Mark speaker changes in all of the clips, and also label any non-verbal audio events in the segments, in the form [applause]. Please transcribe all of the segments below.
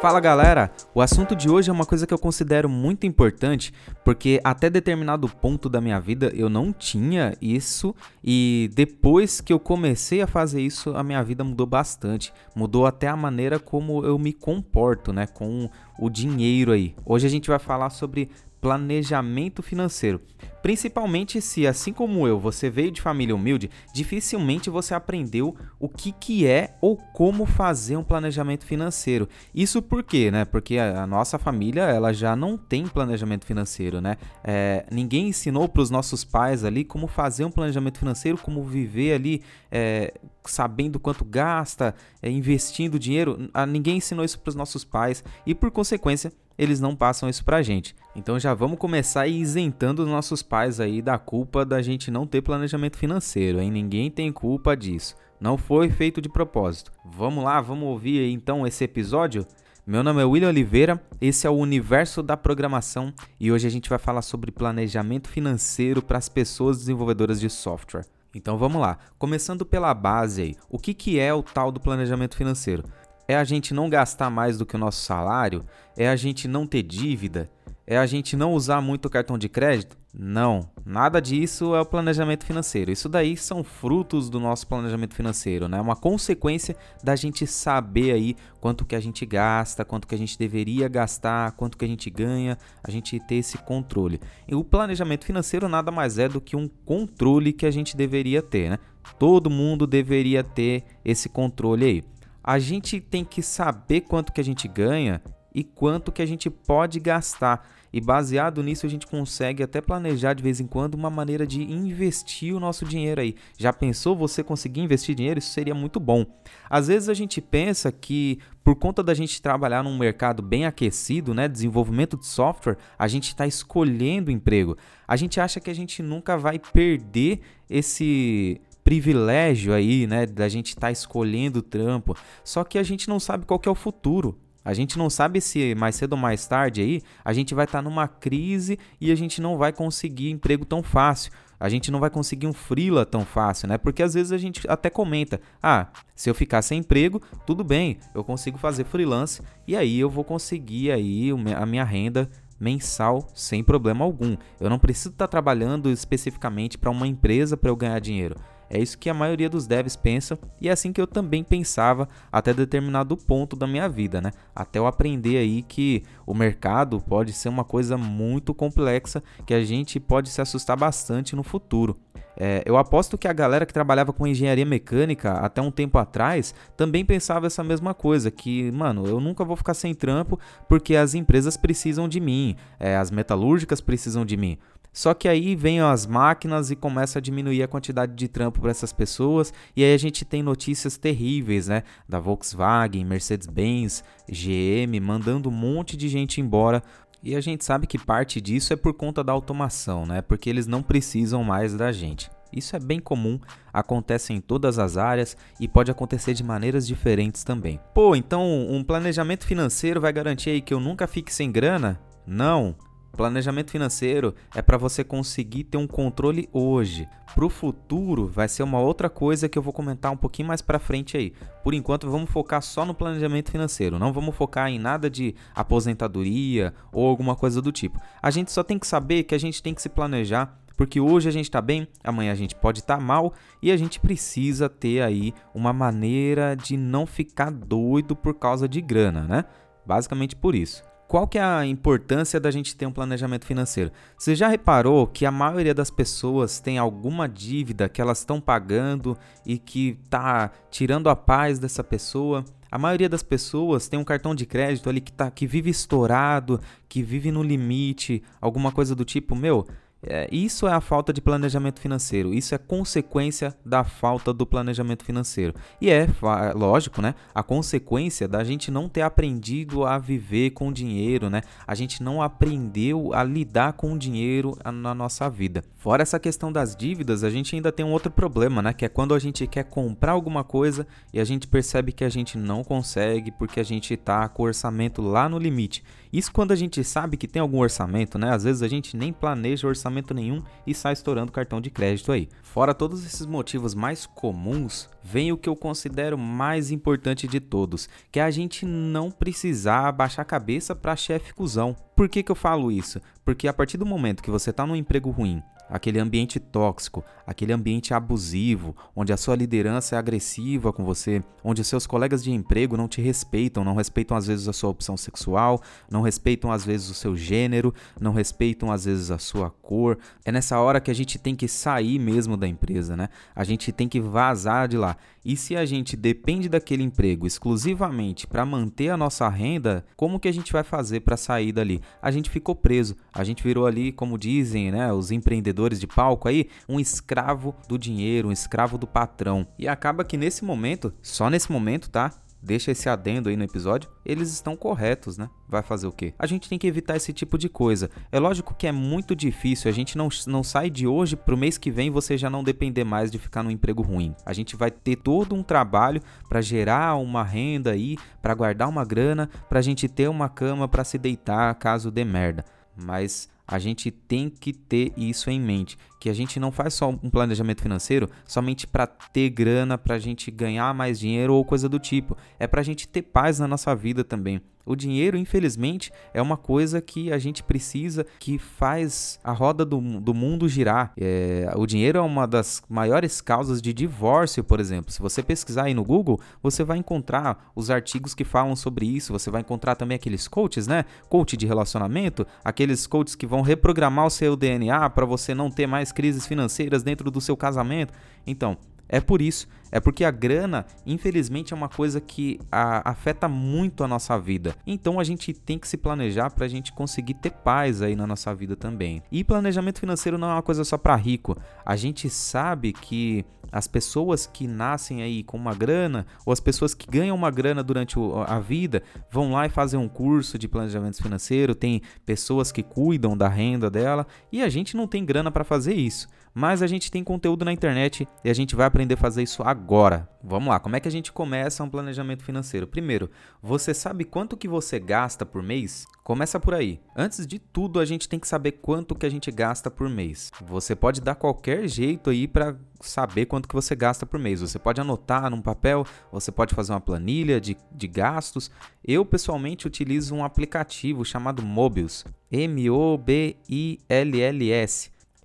Speaker 1: Fala galera, o assunto de hoje é uma coisa que eu considero muito importante porque até determinado ponto da minha vida eu não tinha isso e depois que eu comecei a fazer isso a minha vida mudou bastante, mudou até a maneira como eu me comporto, né, com o dinheiro aí. Hoje a gente vai falar sobre planejamento financeiro. Principalmente se, assim como eu, você veio de família humilde, dificilmente você aprendeu o que, que é ou como fazer um planejamento financeiro. Isso por quê, né? Porque a, nossa família ela já não tem planejamento financeiro, né? É, ninguém ensinou para os nossos pais ali como fazer um planejamento financeiro, como viver ali é, sabendo quanto gasta, é, investindo dinheiro. Ninguém ensinou isso para os nossos pais e, por consequência, eles não passam isso pra gente. Então já vamos começar isentando os nossos pais aí da culpa da gente não ter planejamento financeiro, hein? Ninguém tem culpa disso. Não foi feito de propósito. Vamos lá, vamos ouvir então esse episódio? Meu nome é William Oliveira, esse é o Universo da Programação e hoje a gente vai falar sobre planejamento financeiro para as pessoas desenvolvedoras de software. Então vamos lá, começando pela base aí, o que, que é o tal do planejamento financeiro? É a gente não gastar mais do que o nosso salário? É a gente não ter dívida? É a gente não usar muito o cartão de crédito? Não, nada disso é o planejamento financeiro. Isso daí são frutos do nosso planejamento financeiro, né? Uma consequência da gente saber aí quanto que a gente gasta, quanto que a gente deveria gastar, quanto que a gente ganha, a gente ter esse controle. E o planejamento financeiro nada mais é do que um controle que a gente deveria ter, né? Todo mundo deveria ter esse controle aí a gente tem que saber quanto que a gente ganha e quanto que a gente pode gastar. E baseado nisso a gente consegue até planejar de vez em quando uma maneira de investir o nosso dinheiro aí. Já pensou você conseguir investir dinheiro? Isso seria muito bom. Às vezes a gente pensa que por conta da gente trabalhar num mercado bem aquecido, né, desenvolvimento de software, a gente está escolhendo emprego. A gente acha que a gente nunca vai perder esse privilégio aí, né, da gente estar tá escolhendo o trampo. Só que a gente não sabe qual é o futuro. A gente não sabe se mais cedo ou mais tarde aí a gente vai estar tá numa crise e a gente não vai conseguir emprego tão fácil. A gente não vai conseguir um freela tão fácil, né? Porque às vezes a gente até comenta: "Ah, se eu ficar sem emprego, tudo bem, eu consigo fazer freelance e aí eu vou conseguir aí a minha renda mensal sem problema algum. Eu não preciso estar tá trabalhando especificamente para uma empresa para eu ganhar dinheiro. É isso que a maioria dos devs pensa e é assim que eu também pensava até determinado ponto da minha vida, né? Até eu aprender aí que o mercado pode ser uma coisa muito complexa que a gente pode se assustar bastante no futuro. É, eu aposto que a galera que trabalhava com engenharia mecânica até um tempo atrás também pensava essa mesma coisa, que, mano, eu nunca vou ficar sem trampo porque as empresas precisam de mim, é, as metalúrgicas precisam de mim. Só que aí vem as máquinas e começa a diminuir a quantidade de trampo para essas pessoas, e aí a gente tem notícias terríveis, né? Da Volkswagen, Mercedes-Benz, GM, mandando um monte de gente embora. E a gente sabe que parte disso é por conta da automação, né? Porque eles não precisam mais da gente. Isso é bem comum, acontece em todas as áreas e pode acontecer de maneiras diferentes também. Pô, então um planejamento financeiro vai garantir aí que eu nunca fique sem grana? Não, Planejamento financeiro é para você conseguir ter um controle hoje. Para o futuro vai ser uma outra coisa que eu vou comentar um pouquinho mais para frente aí. Por enquanto vamos focar só no planejamento financeiro, não vamos focar em nada de aposentadoria ou alguma coisa do tipo. A gente só tem que saber que a gente tem que se planejar porque hoje a gente está bem, amanhã a gente pode estar tá mal e a gente precisa ter aí uma maneira de não ficar doido por causa de grana, né? Basicamente por isso. Qual que é a importância da gente ter um planejamento financeiro? Você já reparou que a maioria das pessoas tem alguma dívida que elas estão pagando e que está tirando a paz dessa pessoa? A maioria das pessoas tem um cartão de crédito ali que, tá, que vive estourado, que vive no limite, alguma coisa do tipo, meu, é, isso é a falta de planejamento financeiro. Isso é consequência da falta do planejamento financeiro. E é, lógico, né? A consequência da gente não ter aprendido a viver com dinheiro, né? A gente não aprendeu a lidar com o dinheiro na nossa vida. Fora essa questão das dívidas, a gente ainda tem um outro problema, né? Que é quando a gente quer comprar alguma coisa e a gente percebe que a gente não consegue porque a gente tá com o orçamento lá no limite. Isso quando a gente sabe que tem algum orçamento, né? Às vezes a gente nem planeja orçamento nenhum e sai estourando cartão de crédito aí. Fora todos esses motivos mais comuns, vem o que eu considero mais importante de todos, que é a gente não precisar baixar a cabeça para chefe cuzão. Por que, que eu falo isso? Porque a partir do momento que você tá num emprego ruim, aquele ambiente tóxico, aquele ambiente abusivo, onde a sua liderança é agressiva com você, onde seus colegas de emprego não te respeitam, não respeitam às vezes a sua opção sexual, não respeitam às vezes o seu gênero, não respeitam às vezes a sua cor. É nessa hora que a gente tem que sair mesmo da empresa, né? A gente tem que vazar de lá. E se a gente depende daquele emprego exclusivamente para manter a nossa renda, como que a gente vai fazer para sair dali? A gente ficou preso, a gente virou ali, como dizem, né, os empreendedores de palco aí, um escravo do dinheiro, um escravo do patrão. E acaba que nesse momento, só nesse momento, tá? Deixa esse adendo aí no episódio, eles estão corretos, né? Vai fazer o quê? A gente tem que evitar esse tipo de coisa. É lógico que é muito difícil, a gente não, não sai de hoje pro mês que vem você já não depender mais de ficar num emprego ruim. A gente vai ter todo um trabalho para gerar uma renda aí, para guardar uma grana, pra gente ter uma cama para se deitar caso dê merda. Mas a gente tem que ter isso em mente, que a gente não faz só um planejamento financeiro somente para ter grana, para a gente ganhar mais dinheiro ou coisa do tipo, é para a gente ter paz na nossa vida também. O dinheiro, infelizmente, é uma coisa que a gente precisa, que faz a roda do, do mundo girar. É, o dinheiro é uma das maiores causas de divórcio, por exemplo. Se você pesquisar aí no Google, você vai encontrar os artigos que falam sobre isso. Você vai encontrar também aqueles coaches, né? Coach de relacionamento, aqueles coaches que vão reprogramar o seu DNA para você não ter mais crises financeiras dentro do seu casamento. Então, é por isso, é porque a grana, infelizmente, é uma coisa que a, afeta muito a nossa vida. Então a gente tem que se planejar para a gente conseguir ter paz aí na nossa vida também. E planejamento financeiro não é uma coisa só para rico. A gente sabe que as pessoas que nascem aí com uma grana, ou as pessoas que ganham uma grana durante a vida, vão lá e fazem um curso de planejamento financeiro, tem pessoas que cuidam da renda dela, e a gente não tem grana para fazer isso. Mas a gente tem conteúdo na internet e a gente vai aprender a fazer isso agora. Vamos lá, como é que a gente começa um planejamento financeiro? Primeiro, você sabe quanto que você gasta por mês? Começa por aí. Antes de tudo, a gente tem que saber quanto que a gente gasta por mês. Você pode dar qualquer jeito aí para saber quanto que você gasta por mês. Você pode anotar num papel, você pode fazer uma planilha de, de gastos. Eu pessoalmente utilizo um aplicativo chamado Mobius, M-O-B-I-L-L-S.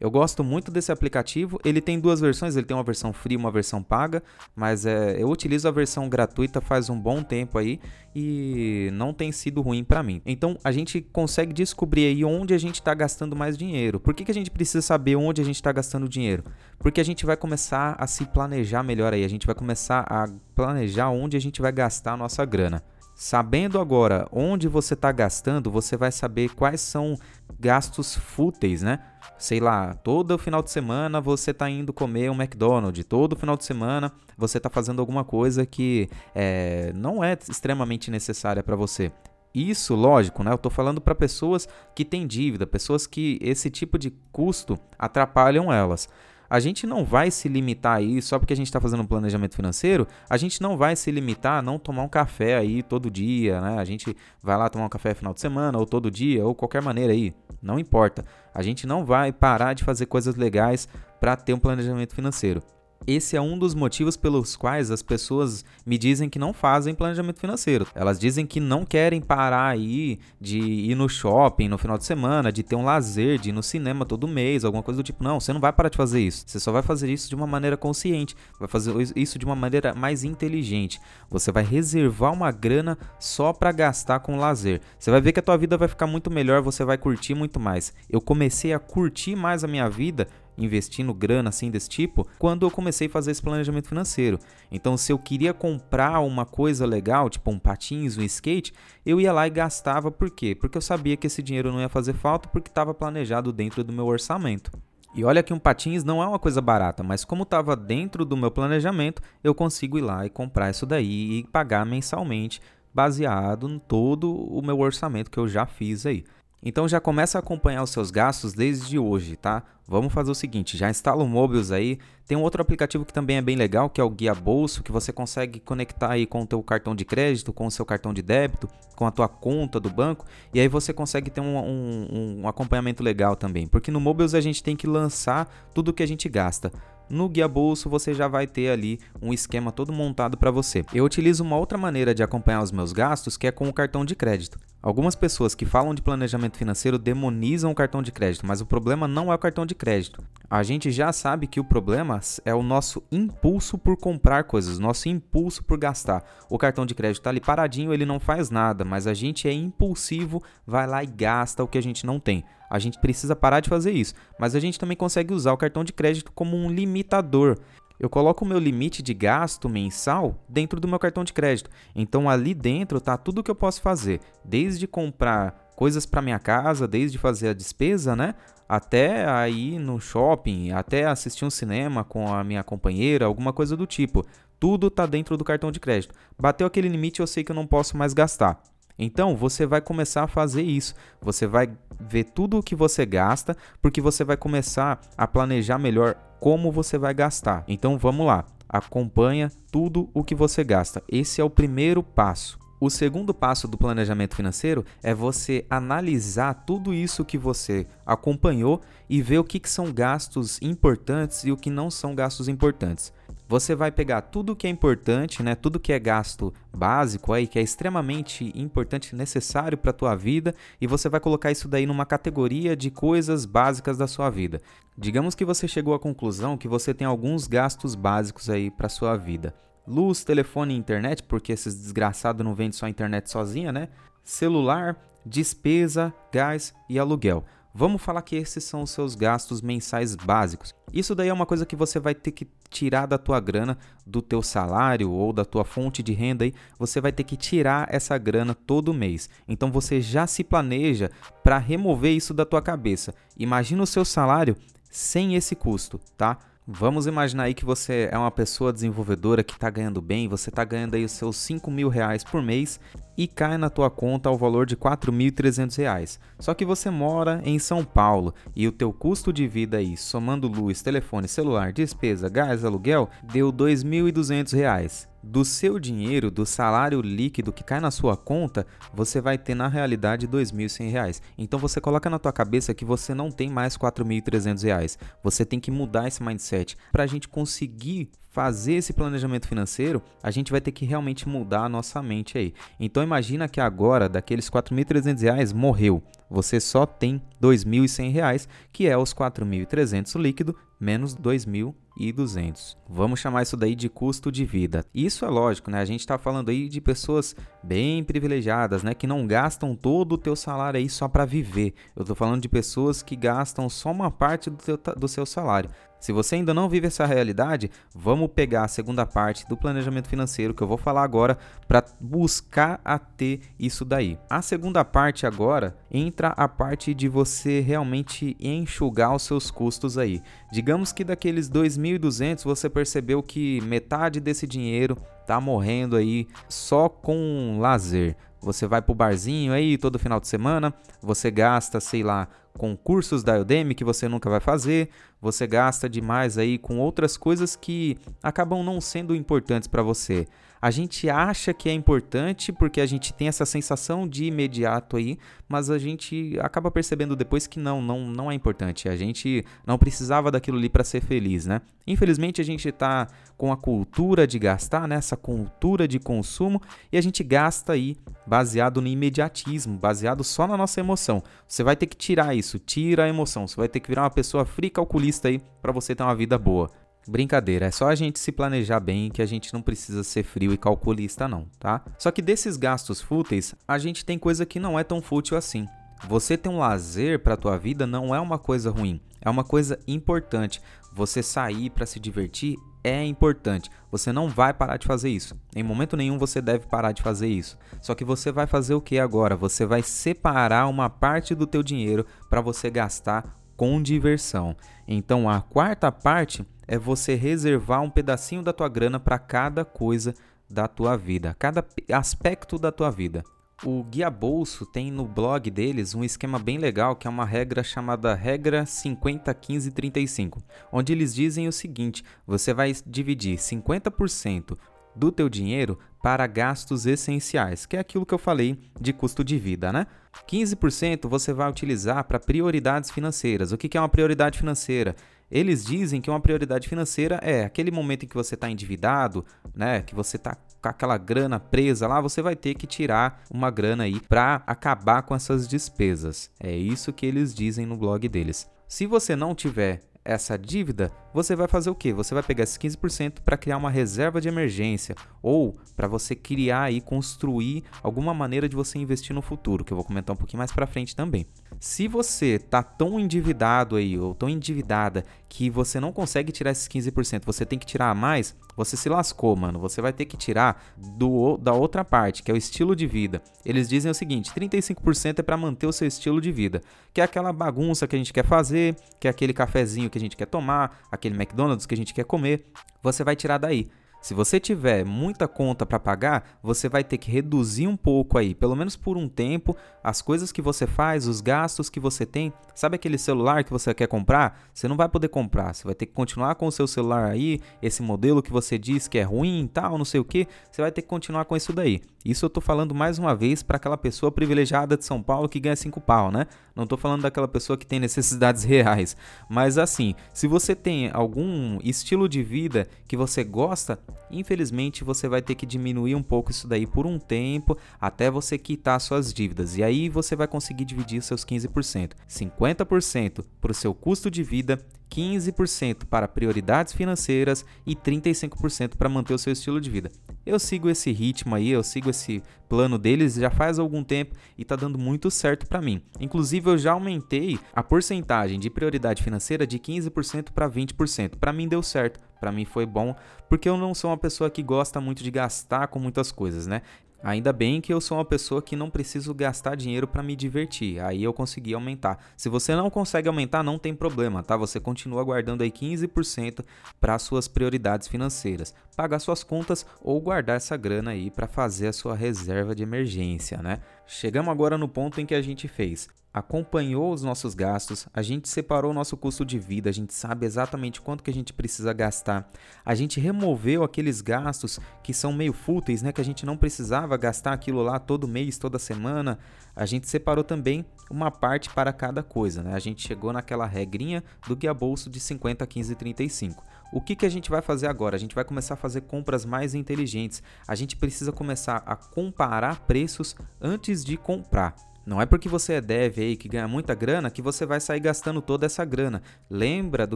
Speaker 1: Eu gosto muito desse aplicativo. Ele tem duas versões, ele tem uma versão free e uma versão paga, mas é, eu utilizo a versão gratuita faz um bom tempo aí e não tem sido ruim para mim. Então a gente consegue descobrir aí onde a gente está gastando mais dinheiro. Por que, que a gente precisa saber onde a gente está gastando dinheiro? Porque a gente vai começar a se planejar melhor aí, a gente vai começar a planejar onde a gente vai gastar a nossa grana. Sabendo agora onde você está gastando, você vai saber quais são gastos fúteis, né? Sei lá, todo final de semana você está indo comer um McDonald's, todo final de semana você está fazendo alguma coisa que é, não é extremamente necessária para você. Isso, lógico, né? Eu estou falando para pessoas que têm dívida, pessoas que esse tipo de custo atrapalham elas a gente não vai se limitar aí só porque a gente está fazendo um planejamento financeiro, a gente não vai se limitar a não tomar um café aí todo dia, né? A gente vai lá tomar um café final de semana, ou todo dia, ou qualquer maneira aí, não importa. A gente não vai parar de fazer coisas legais para ter um planejamento financeiro. Esse é um dos motivos pelos quais as pessoas me dizem que não fazem planejamento financeiro. Elas dizem que não querem parar aí de ir no shopping no final de semana, de ter um lazer, de ir no cinema todo mês, alguma coisa do tipo. Não, você não vai parar de fazer isso. Você só vai fazer isso de uma maneira consciente, vai fazer isso de uma maneira mais inteligente. Você vai reservar uma grana só para gastar com lazer. Você vai ver que a tua vida vai ficar muito melhor, você vai curtir muito mais. Eu comecei a curtir mais a minha vida investindo grana assim desse tipo quando eu comecei a fazer esse planejamento financeiro. Então, se eu queria comprar uma coisa legal, tipo um patins, um skate, eu ia lá e gastava por quê? Porque eu sabia que esse dinheiro não ia fazer falta porque estava planejado dentro do meu orçamento. E olha que um patins não é uma coisa barata, mas como estava dentro do meu planejamento, eu consigo ir lá e comprar isso daí e pagar mensalmente, baseado em todo o meu orçamento que eu já fiz aí. Então já começa a acompanhar os seus gastos desde hoje, tá? Vamos fazer o seguinte, já instala o Mobius aí. Tem um outro aplicativo que também é bem legal, que é o Guia Bolso, que você consegue conectar aí com o teu cartão de crédito, com o seu cartão de débito, com a tua conta do banco, e aí você consegue ter um, um, um acompanhamento legal também. Porque no Mobius a gente tem que lançar tudo que a gente gasta. No guia bolso você já vai ter ali um esquema todo montado para você. Eu utilizo uma outra maneira de acompanhar os meus gastos, que é com o cartão de crédito. Algumas pessoas que falam de planejamento financeiro demonizam o cartão de crédito, mas o problema não é o cartão de crédito. A gente já sabe que o problema é o nosso impulso por comprar coisas, nosso impulso por gastar. O cartão de crédito está ali paradinho, ele não faz nada, mas a gente é impulsivo, vai lá e gasta o que a gente não tem. A gente precisa parar de fazer isso, mas a gente também consegue usar o cartão de crédito como um limitador. Eu coloco o meu limite de gasto mensal dentro do meu cartão de crédito. Então ali dentro está tudo que eu posso fazer, desde comprar coisas para minha casa, desde fazer a despesa, né? Até aí no shopping, até assistir um cinema com a minha companheira, alguma coisa do tipo. Tudo está dentro do cartão de crédito. Bateu aquele limite, eu sei que eu não posso mais gastar. Então você vai começar a fazer isso. Você vai ver tudo o que você gasta, porque você vai começar a planejar melhor como você vai gastar. Então vamos lá, acompanha tudo o que você gasta. Esse é o primeiro passo. O segundo passo do planejamento financeiro é você analisar tudo isso que você acompanhou e ver o que, que são gastos importantes e o que não são gastos importantes. Você vai pegar tudo que é importante, né, tudo que é gasto básico aí, que é extremamente importante necessário para a tua vida, e você vai colocar isso daí numa categoria de coisas básicas da sua vida. Digamos que você chegou à conclusão que você tem alguns gastos básicos aí para sua vida. Luz, telefone e internet, porque esses desgraçados não vendem só internet sozinha, né? Celular, despesa, gás e aluguel. Vamos falar que esses são os seus gastos mensais básicos. Isso daí é uma coisa que você vai ter que tirar da tua grana, do teu salário ou da tua fonte de renda aí, você vai ter que tirar essa grana todo mês. Então você já se planeja para remover isso da tua cabeça. Imagina o seu salário sem esse custo, tá? Vamos imaginar aí que você é uma pessoa desenvolvedora que está ganhando bem, você está ganhando aí os seus 5 mil reais por mês e cai na tua conta ao valor de 4.300 reais. Só que você mora em São Paulo e o teu custo de vida aí, somando luz, telefone, celular, despesa, gás, aluguel, deu 2.200 reais do seu dinheiro, do salário líquido que cai na sua conta, você vai ter na realidade R$ 2.100. Então você coloca na tua cabeça que você não tem mais R$ 4.300. Você tem que mudar esse mindset para a gente conseguir fazer esse planejamento financeiro, a gente vai ter que realmente mudar a nossa mente aí. Então imagina que agora, daqueles R$ 4.300, morreu. Você só tem R$ 2.100, que é os R$ 4.300 líquido menos R$ 2.200. Vamos chamar isso daí de custo de vida. Isso é lógico, né? A gente está falando aí de pessoas bem privilegiadas, né? Que não gastam todo o teu salário aí só para viver. Eu estou falando de pessoas que gastam só uma parte do, teu, do seu salário. Se você ainda não vive essa realidade, vamos pegar a segunda parte do planejamento financeiro que eu vou falar agora para buscar a ter isso daí. A segunda parte agora entra a parte de você realmente enxugar os seus custos aí. Digamos que daqueles 2.200 você percebeu que metade desse dinheiro tá morrendo aí só com lazer. Você vai pro barzinho aí todo final de semana, você gasta, sei lá, com cursos da Udemy que você nunca vai fazer, você gasta demais aí com outras coisas que acabam não sendo importantes para você. A gente acha que é importante porque a gente tem essa sensação de imediato aí, mas a gente acaba percebendo depois que não, não, não é importante. A gente não precisava daquilo ali para ser feliz, né? Infelizmente a gente está com a cultura de gastar, né? essa cultura de consumo, e a gente gasta aí baseado no imediatismo, baseado só na nossa emoção. Você vai ter que tirar isso, tira a emoção. Você vai ter que virar uma pessoa fria calculista aí para você ter uma vida boa. Brincadeira, é só a gente se planejar bem que a gente não precisa ser frio e calculista não, tá? Só que desses gastos fúteis, a gente tem coisa que não é tão fútil assim. Você ter um lazer para tua vida não é uma coisa ruim, é uma coisa importante. Você sair para se divertir é importante. Você não vai parar de fazer isso. Em momento nenhum você deve parar de fazer isso. Só que você vai fazer o que agora? Você vai separar uma parte do teu dinheiro para você gastar com diversão. Então a quarta parte é você reservar um pedacinho da tua grana para cada coisa da tua vida, cada aspecto da tua vida. o Guia Bolso tem no blog deles um esquema bem legal que é uma regra chamada regra 50 15 35, onde eles dizem o seguinte: você vai dividir 50% do teu dinheiro para gastos essenciais, que é aquilo que eu falei de custo de vida, né? 15% você vai utilizar para prioridades financeiras. O que é uma prioridade financeira? Eles dizem que uma prioridade financeira é aquele momento em que você está endividado, né? Que você está com aquela grana presa lá, você vai ter que tirar uma grana aí para acabar com essas despesas. É isso que eles dizem no blog deles. Se você não tiver essa dívida, você vai fazer o quê? Você vai pegar esses 15% para criar uma reserva de emergência ou para você criar e construir alguma maneira de você investir no futuro, que eu vou comentar um pouquinho mais para frente também. Se você tá tão endividado aí ou tão endividada que você não consegue tirar esses 15%, você tem que tirar a mais, você se lascou, mano. Você vai ter que tirar do, da outra parte, que é o estilo de vida. Eles dizem o seguinte: 35% é para manter o seu estilo de vida, que é aquela bagunça que a gente quer fazer, que é aquele cafezinho que a gente quer tomar, aquele McDonald's que a gente quer comer. Você vai tirar daí. Se você tiver muita conta para pagar, você vai ter que reduzir um pouco aí, pelo menos por um tempo, as coisas que você faz, os gastos que você tem. Sabe aquele celular que você quer comprar? Você não vai poder comprar, você vai ter que continuar com o seu celular aí, esse modelo que você diz que é ruim tal, não sei o que, você vai ter que continuar com isso daí. Isso eu tô falando mais uma vez para aquela pessoa privilegiada de São Paulo que ganha 5 pau, né? Não tô falando daquela pessoa que tem necessidades [laughs] reais. Mas assim, se você tem algum estilo de vida que você gosta, infelizmente você vai ter que diminuir um pouco isso daí por um tempo até você quitar suas dívidas. E aí você vai conseguir dividir seus 15%. 50% para o seu custo de vida 15% para prioridades financeiras e 35% para manter o seu estilo de vida. Eu sigo esse ritmo aí, eu sigo esse plano deles já faz algum tempo e está dando muito certo para mim. Inclusive eu já aumentei a porcentagem de prioridade financeira de 15% para 20%. Para mim deu certo, para mim foi bom, porque eu não sou uma pessoa que gosta muito de gastar com muitas coisas, né? Ainda bem que eu sou uma pessoa que não preciso gastar dinheiro para me divertir. Aí eu consegui aumentar. Se você não consegue aumentar, não tem problema, tá? Você continua guardando aí 15% para suas prioridades financeiras, pagar suas contas ou guardar essa grana aí para fazer a sua reserva de emergência, né? Chegamos agora no ponto em que a gente fez acompanhou os nossos gastos, a gente separou o nosso custo de vida, a gente sabe exatamente quanto que a gente precisa gastar. A gente removeu aqueles gastos que são meio fúteis, né, que a gente não precisava gastar aquilo lá todo mês, toda semana. A gente separou também uma parte para cada coisa, né? A gente chegou naquela regrinha do guia bolso de 50, 15 e 35. O que, que a gente vai fazer agora? A gente vai começar a fazer compras mais inteligentes. A gente precisa começar a comparar preços antes de comprar. Não é porque você é dev aí que ganha muita grana que você vai sair gastando toda essa grana. Lembra do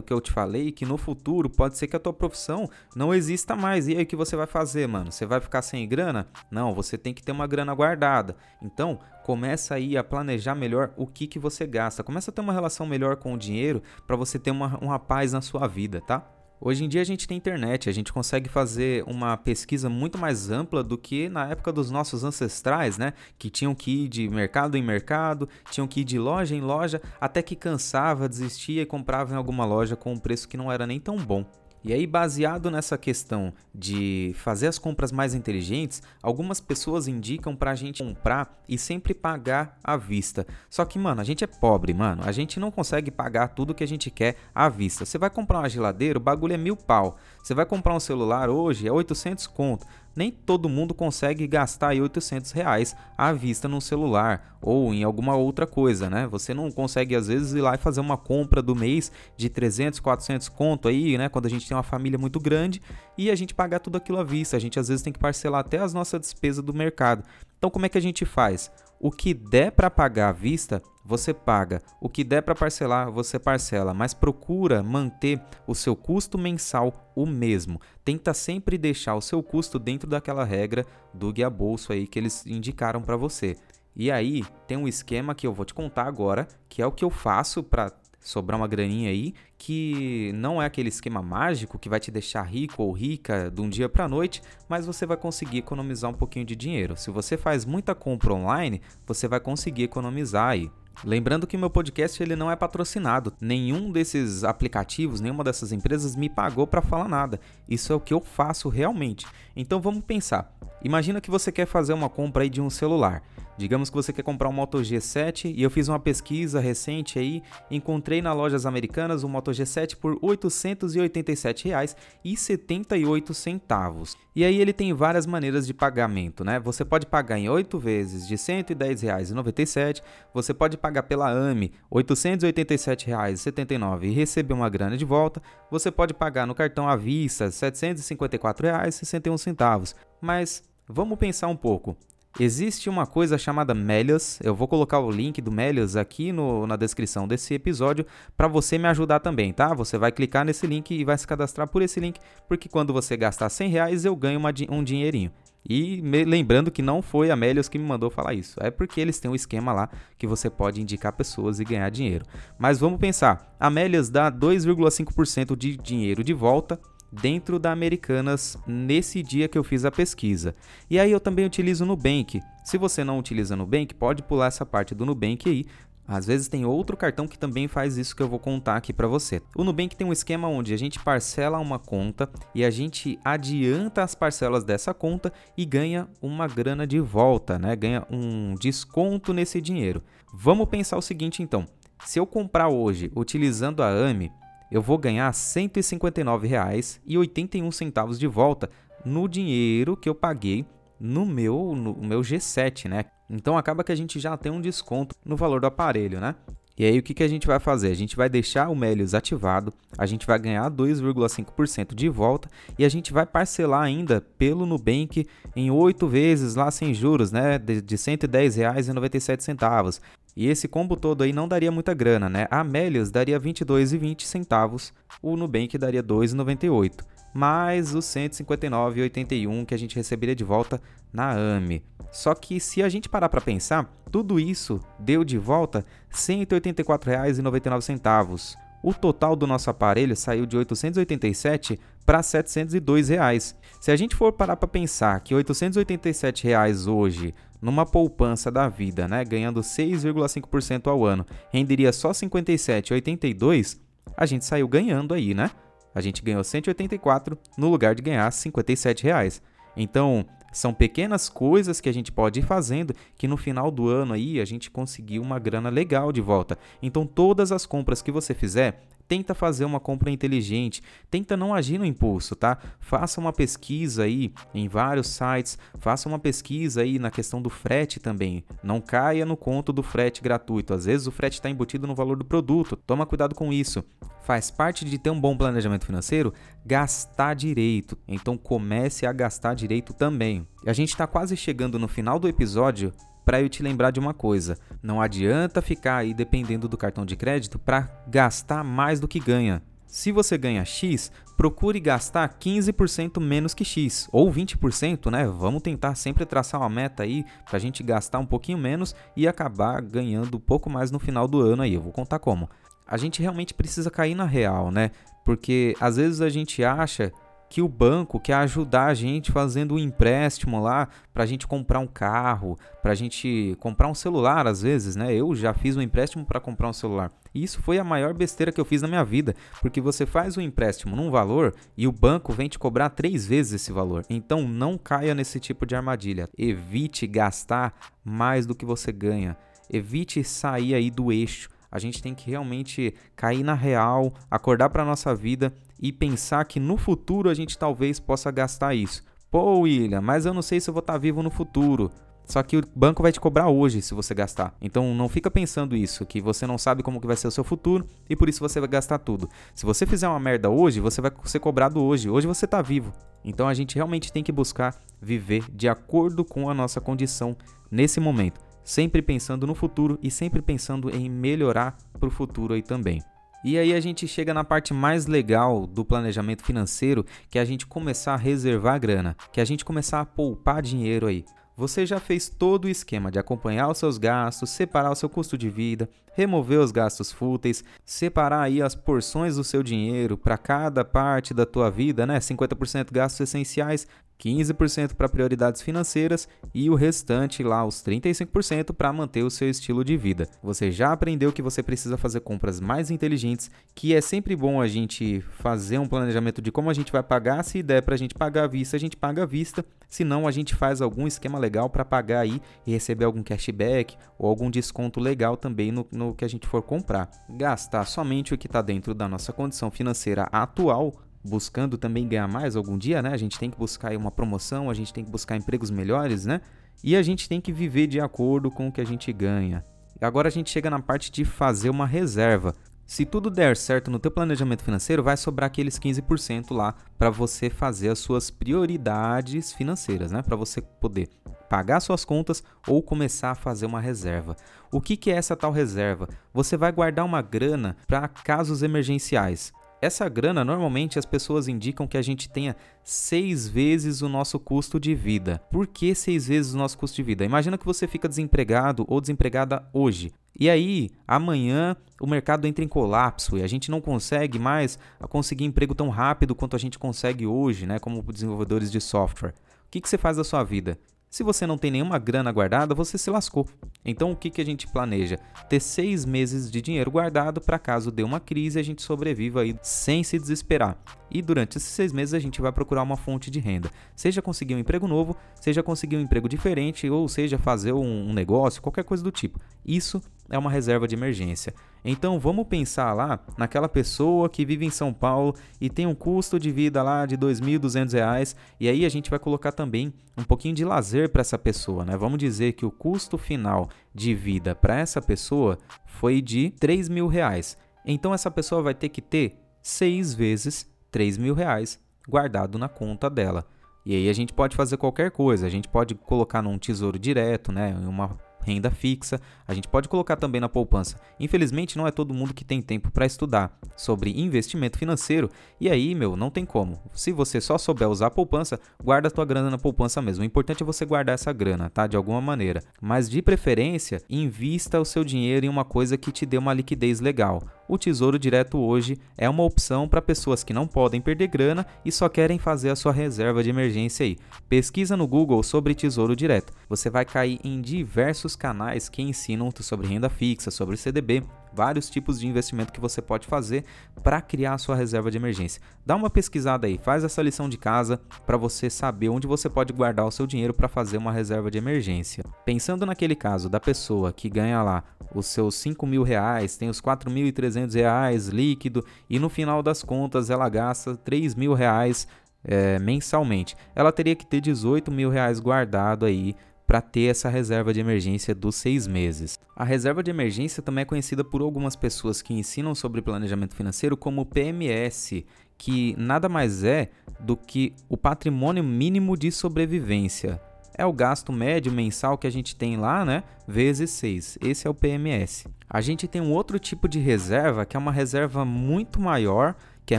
Speaker 1: que eu te falei que no futuro pode ser que a tua profissão não exista mais. E aí o que você vai fazer, mano? Você vai ficar sem grana? Não, você tem que ter uma grana guardada. Então, começa aí a planejar melhor o que que você gasta. Começa a ter uma relação melhor com o dinheiro para você ter uma, uma paz na sua vida, tá? Hoje em dia a gente tem internet, a gente consegue fazer uma pesquisa muito mais ampla do que na época dos nossos ancestrais, né? Que tinham que ir de mercado em mercado, tinham que ir de loja em loja, até que cansava, desistia e comprava em alguma loja com um preço que não era nem tão bom. E aí, baseado nessa questão de fazer as compras mais inteligentes, algumas pessoas indicam pra gente comprar e sempre pagar à vista. Só que, mano, a gente é pobre, mano. A gente não consegue pagar tudo que a gente quer à vista. Você vai comprar uma geladeira, o bagulho é mil pau. Você vai comprar um celular hoje, é 800 conto nem todo mundo consegue gastar aí 800 reais à vista num celular ou em alguma outra coisa, né? Você não consegue às vezes ir lá e fazer uma compra do mês de 300, 400 conto aí, né? Quando a gente tem uma família muito grande e a gente pagar tudo aquilo à vista. A gente às vezes tem que parcelar até as nossas despesas do mercado. Então como é que a gente faz? O que der para pagar à vista, você paga. O que der para parcelar, você parcela, mas procura manter o seu custo mensal o mesmo. Tenta sempre deixar o seu custo dentro daquela regra do guia bolso aí que eles indicaram para você. E aí, tem um esquema que eu vou te contar agora, que é o que eu faço para sobrar uma graninha aí, que não é aquele esquema mágico que vai te deixar rico ou rica de um dia para noite, mas você vai conseguir economizar um pouquinho de dinheiro. Se você faz muita compra online, você vai conseguir economizar aí. Lembrando que meu podcast ele não é patrocinado. Nenhum desses aplicativos, nenhuma dessas empresas me pagou para falar nada. Isso é o que eu faço realmente. Então vamos pensar. Imagina que você quer fazer uma compra aí de um celular. Digamos que você quer comprar um Moto G7 e eu fiz uma pesquisa recente aí, encontrei na lojas americanas um Moto G7 por R$ 887,78. E aí ele tem várias maneiras de pagamento, né? Você pode pagar em 8 vezes de R$ 110,97, você pode pagar pela AME R$ 887,79 e receber uma grana de volta, você pode pagar no cartão à vista R$ 754,61. Mas vamos pensar um pouco. Existe uma coisa chamada Melius, eu vou colocar o link do Melius aqui no, na descrição desse episódio para você me ajudar também, tá? Você vai clicar nesse link e vai se cadastrar por esse link, porque quando você gastar 100 reais eu ganho uma, um dinheirinho. E me, lembrando que não foi a Melius que me mandou falar isso, é porque eles têm um esquema lá que você pode indicar pessoas e ganhar dinheiro. Mas vamos pensar, a Melius dá 2,5% de dinheiro de volta dentro da Americanas nesse dia que eu fiz a pesquisa. E aí eu também utilizo o Nubank. Se você não utiliza o Nubank, pode pular essa parte do Nubank aí. Às vezes tem outro cartão que também faz isso que eu vou contar aqui para você. O Nubank tem um esquema onde a gente parcela uma conta e a gente adianta as parcelas dessa conta e ganha uma grana de volta, né? Ganha um desconto nesse dinheiro. Vamos pensar o seguinte então. Se eu comprar hoje utilizando a AME, eu vou ganhar R$ 159,81 de volta no dinheiro que eu paguei no meu, no meu G7, né? Então acaba que a gente já tem um desconto no valor do aparelho, né? E aí o que, que a gente vai fazer? A gente vai deixar o Melius ativado, a gente vai ganhar 2,5% de volta e a gente vai parcelar ainda pelo Nubank em 8 vezes lá sem juros, né? De, de R$ 110,97. E esse combo todo aí não daria muita grana, né? A Melius daria 22,20 centavos, o Nubank daria 2,98, mais os 159,81 que a gente receberia de volta na AME. Só que se a gente parar para pensar, tudo isso deu de volta R$ 184,99. O total do nosso aparelho saiu de 887 para 702 reais. Se a gente for parar para pensar que 887 reais hoje numa poupança da vida, né, ganhando 6,5% ao ano, renderia só 57,82, a gente saiu ganhando aí, né? A gente ganhou 184 no lugar de ganhar 57 reais. Então, são pequenas coisas que a gente pode ir fazendo que no final do ano aí a gente conseguiu uma grana legal de volta. Então todas as compras que você fizer, tenta fazer uma compra inteligente, tenta não agir no impulso, tá? Faça uma pesquisa aí em vários sites, faça uma pesquisa aí na questão do frete também. Não caia no conto do frete gratuito. Às vezes o frete está embutido no valor do produto. Toma cuidado com isso. Faz parte de ter um bom planejamento financeiro gastar direito. Então comece a gastar direito também. A gente está quase chegando no final do episódio para eu te lembrar de uma coisa: não adianta ficar aí dependendo do cartão de crédito para gastar mais do que ganha. Se você ganha X, procure gastar 15% menos que X, ou 20%, né? Vamos tentar sempre traçar uma meta aí para a gente gastar um pouquinho menos e acabar ganhando um pouco mais no final do ano aí. Eu vou contar como. A gente realmente precisa cair na real, né? Porque às vezes a gente acha que o banco quer ajudar a gente fazendo um empréstimo lá para a gente comprar um carro, para a gente comprar um celular às vezes, né? Eu já fiz um empréstimo para comprar um celular. E isso foi a maior besteira que eu fiz na minha vida, porque você faz um empréstimo num valor e o banco vem te cobrar três vezes esse valor. Então não caia nesse tipo de armadilha. Evite gastar mais do que você ganha. Evite sair aí do eixo. A gente tem que realmente cair na real, acordar para nossa vida e pensar que no futuro a gente talvez possa gastar isso. Pô, William, mas eu não sei se eu vou estar tá vivo no futuro. Só que o banco vai te cobrar hoje se você gastar. Então não fica pensando isso, que você não sabe como que vai ser o seu futuro e por isso você vai gastar tudo. Se você fizer uma merda hoje, você vai ser cobrado hoje. Hoje você está vivo. Então a gente realmente tem que buscar viver de acordo com a nossa condição nesse momento, sempre pensando no futuro e sempre pensando em melhorar para o futuro aí também. E aí a gente chega na parte mais legal do planejamento financeiro, que é a gente começar a reservar grana, que é a gente começar a poupar dinheiro aí. Você já fez todo o esquema de acompanhar os seus gastos, separar o seu custo de vida, remover os gastos fúteis, separar aí as porções do seu dinheiro para cada parte da tua vida, né? 50% gastos essenciais, 15% para prioridades financeiras e o restante lá, os 35% para manter o seu estilo de vida. Você já aprendeu que você precisa fazer compras mais inteligentes, que é sempre bom a gente fazer um planejamento de como a gente vai pagar, se der para a gente pagar à vista, a gente paga à vista, se não a gente faz algum esquema legal para pagar aí e receber algum cashback ou algum desconto legal também no, no que a gente for comprar. Gastar somente o que está dentro da nossa condição financeira atual buscando também ganhar mais algum dia, né? A gente tem que buscar uma promoção, a gente tem que buscar empregos melhores, né? E a gente tem que viver de acordo com o que a gente ganha. Agora a gente chega na parte de fazer uma reserva. Se tudo der certo no teu planejamento financeiro, vai sobrar aqueles 15% lá para você fazer as suas prioridades financeiras, né? Para você poder pagar suas contas ou começar a fazer uma reserva. O que, que é essa tal reserva? Você vai guardar uma grana para casos emergenciais. Essa grana, normalmente as pessoas indicam que a gente tenha seis vezes o nosso custo de vida. Por que seis vezes o nosso custo de vida? Imagina que você fica desempregado ou desempregada hoje. E aí, amanhã o mercado entra em colapso e a gente não consegue mais conseguir emprego tão rápido quanto a gente consegue hoje, né, como desenvolvedores de software. O que, que você faz da sua vida? Se você não tem nenhuma grana guardada, você se lascou. Então o que, que a gente planeja? Ter seis meses de dinheiro guardado para caso dê uma crise a gente sobreviva aí sem se desesperar. E durante esses seis meses a gente vai procurar uma fonte de renda. Seja conseguir um emprego novo, seja conseguir um emprego diferente, ou seja fazer um, negócio, qualquer coisa do tipo. Isso é uma reserva de emergência. Então vamos pensar lá naquela pessoa que vive em São Paulo e tem um custo de vida lá de R$ 2.200 e aí a gente vai colocar também um pouquinho de lazer para essa pessoa, né? Vamos dizer que o custo final de vida para essa pessoa foi de R$ reais. Então essa pessoa vai ter que ter seis vezes R$ reais guardado na conta dela. E aí a gente pode fazer qualquer coisa, a gente pode colocar num tesouro direto, né, em uma renda fixa, a gente pode colocar também na poupança. Infelizmente, não é todo mundo que tem tempo para estudar sobre investimento financeiro e aí, meu, não tem como. Se você só souber usar a poupança, guarda a tua grana na poupança mesmo. O importante é você guardar essa grana, tá? De alguma maneira. Mas de preferência, invista o seu dinheiro em uma coisa que te dê uma liquidez legal. O Tesouro Direto hoje é uma opção para pessoas que não podem perder grana e só querem fazer a sua reserva de emergência aí. Pesquisa no Google sobre Tesouro Direto. Você vai cair em diversos canais que ensinam sobre renda fixa, sobre CDB, vários tipos de investimento que você pode fazer para criar a sua reserva de emergência. Dá uma pesquisada aí, faz essa lição de casa para você saber onde você pode guardar o seu dinheiro para fazer uma reserva de emergência. Pensando naquele caso da pessoa que ganha lá os seus 5 mil reais, tem os 4.300 reais líquido e no final das contas ela gasta 3 mil reais é, mensalmente. Ela teria que ter 18 mil reais guardado aí para ter essa reserva de emergência dos seis meses. A reserva de emergência também é conhecida por algumas pessoas que ensinam sobre planejamento financeiro como PMS, que nada mais é do que o patrimônio mínimo de sobrevivência. É o gasto médio mensal que a gente tem lá, né? Vezes 6. Esse é o PMS. A gente tem um outro tipo de reserva que é uma reserva muito maior que é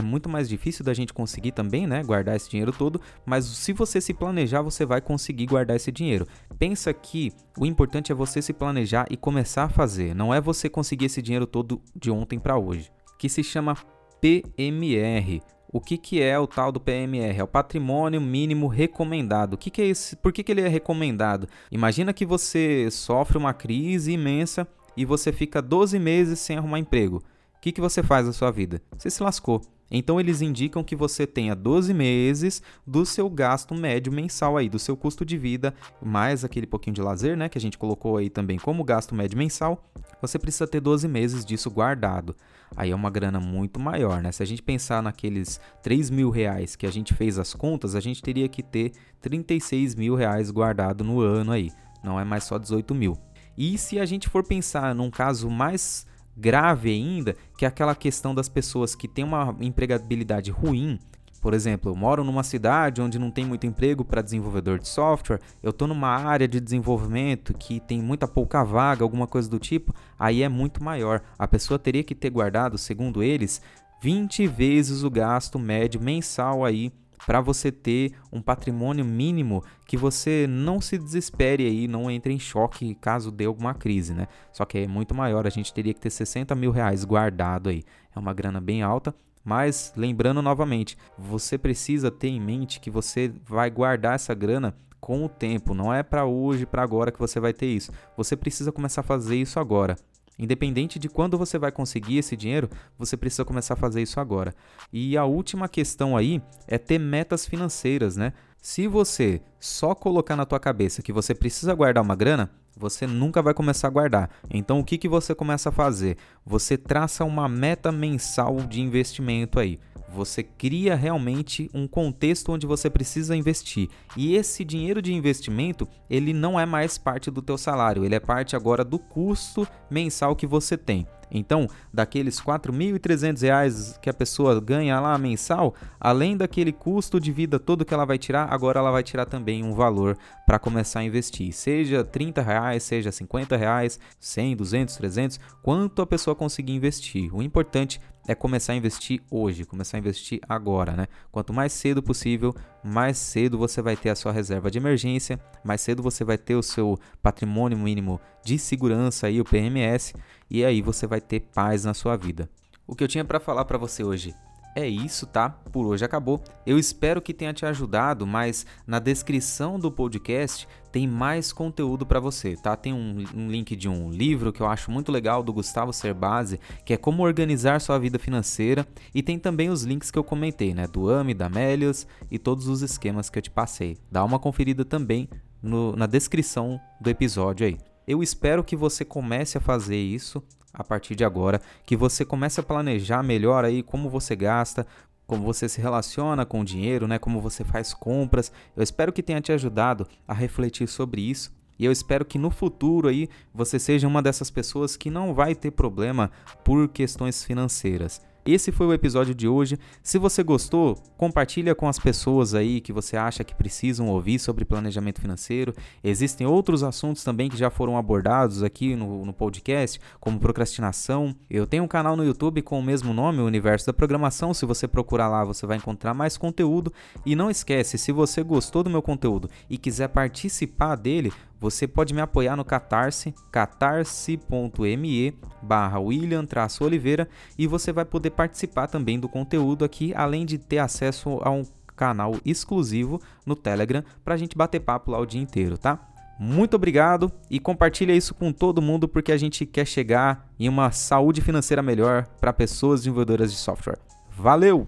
Speaker 1: muito mais difícil da gente conseguir também, né? Guardar esse dinheiro todo, mas se você se planejar, você vai conseguir guardar esse dinheiro. Pensa que o importante é você se planejar e começar a fazer, não é você conseguir esse dinheiro todo de ontem para hoje, que se chama PMR. O que, que é o tal do PMR? É o patrimônio mínimo recomendado. O que, que é esse? Por que, que ele é recomendado? Imagina que você sofre uma crise imensa e você fica 12 meses sem arrumar emprego. O que, que você faz na sua vida? Você se lascou. Então eles indicam que você tenha 12 meses do seu gasto médio mensal aí, do seu custo de vida, mais aquele pouquinho de lazer, né, que a gente colocou aí também como gasto médio mensal. Você precisa ter 12 meses disso guardado. Aí é uma grana muito maior, né? Se a gente pensar naqueles 3 mil reais que a gente fez as contas, a gente teria que ter 36 mil reais guardado no ano aí. Não é mais só 18 mil. E se a gente for pensar num caso mais grave ainda, que é aquela questão das pessoas que têm uma empregabilidade ruim. Por exemplo, eu moro numa cidade onde não tem muito emprego para desenvolvedor de software, eu estou numa área de desenvolvimento que tem muita pouca vaga, alguma coisa do tipo, aí é muito maior. A pessoa teria que ter guardado, segundo eles, 20 vezes o gasto médio mensal aí para você ter um patrimônio mínimo que você não se desespere aí, não entre em choque caso dê alguma crise, né? Só que é muito maior, a gente teria que ter 60 mil reais guardado aí. É uma grana bem alta. Mas lembrando novamente, você precisa ter em mente que você vai guardar essa grana com o tempo, não é para hoje, para agora que você vai ter isso. Você precisa começar a fazer isso agora. Independente de quando você vai conseguir esse dinheiro, você precisa começar a fazer isso agora. E a última questão aí é ter metas financeiras, né? Se você só colocar na tua cabeça que você precisa guardar uma grana, você nunca vai começar a guardar. Então o que, que você começa a fazer? Você traça uma meta mensal de investimento aí. Você cria realmente um contexto onde você precisa investir. E esse dinheiro de investimento, ele não é mais parte do teu salário, ele é parte agora do custo mensal que você tem. Então, daqueles R$ 4.300 que a pessoa ganha lá mensal, além daquele custo de vida todo que ela vai tirar, agora ela vai tirar também um valor para começar a investir. Seja 30 reais, seja 50 reais, 100, 200, 300, quanto a pessoa conseguir investir. O importante é começar a investir hoje, começar a investir agora, né? Quanto mais cedo possível, mais cedo você vai ter a sua reserva de emergência, mais cedo você vai ter o seu patrimônio mínimo de segurança aí, o PMS, e aí você vai ter paz na sua vida. O que eu tinha para falar para você hoje é isso, tá? Por hoje acabou. Eu espero que tenha te ajudado, mas na descrição do podcast tem mais conteúdo para você, tá? Tem um, um, link de um livro que eu acho muito legal do Gustavo Cerbasi, que é como organizar sua vida financeira, e tem também os links que eu comentei, né? Do AMI, da Melius e todos os esquemas que eu te passei. Dá uma conferida também no, na descrição do episódio aí. Eu espero que você comece a fazer isso a partir de agora, que você comece a planejar melhor aí como você gasta, como você se relaciona com o dinheiro, né, como você faz compras. Eu espero que tenha te ajudado a refletir sobre isso. E eu espero que no futuro aí você seja uma dessas pessoas que não vai ter problema por questões financeiras. Esse foi o episódio de hoje. Se você gostou, compartilha com as pessoas aí que você acha que precisam ouvir sobre planejamento financeiro. Existem outros assuntos também que já foram abordados aqui no, no podcast, como procrastinação. Eu tenho um canal no YouTube com o mesmo nome, o Universo da Programação. Se você procurar lá, você vai encontrar mais conteúdo. E não esquece, se você gostou do meu conteúdo e quiser participar dele, você pode me apoiar no Catarse, catarse.me barra William-Oliveira e você vai poder participar também do conteúdo aqui, além de ter acesso a um canal exclusivo no Telegram para a gente bater papo lá o dia inteiro, tá? Muito obrigado e compartilha isso com todo mundo porque a gente quer chegar em uma saúde financeira melhor para pessoas desenvolvedoras de software. Valeu!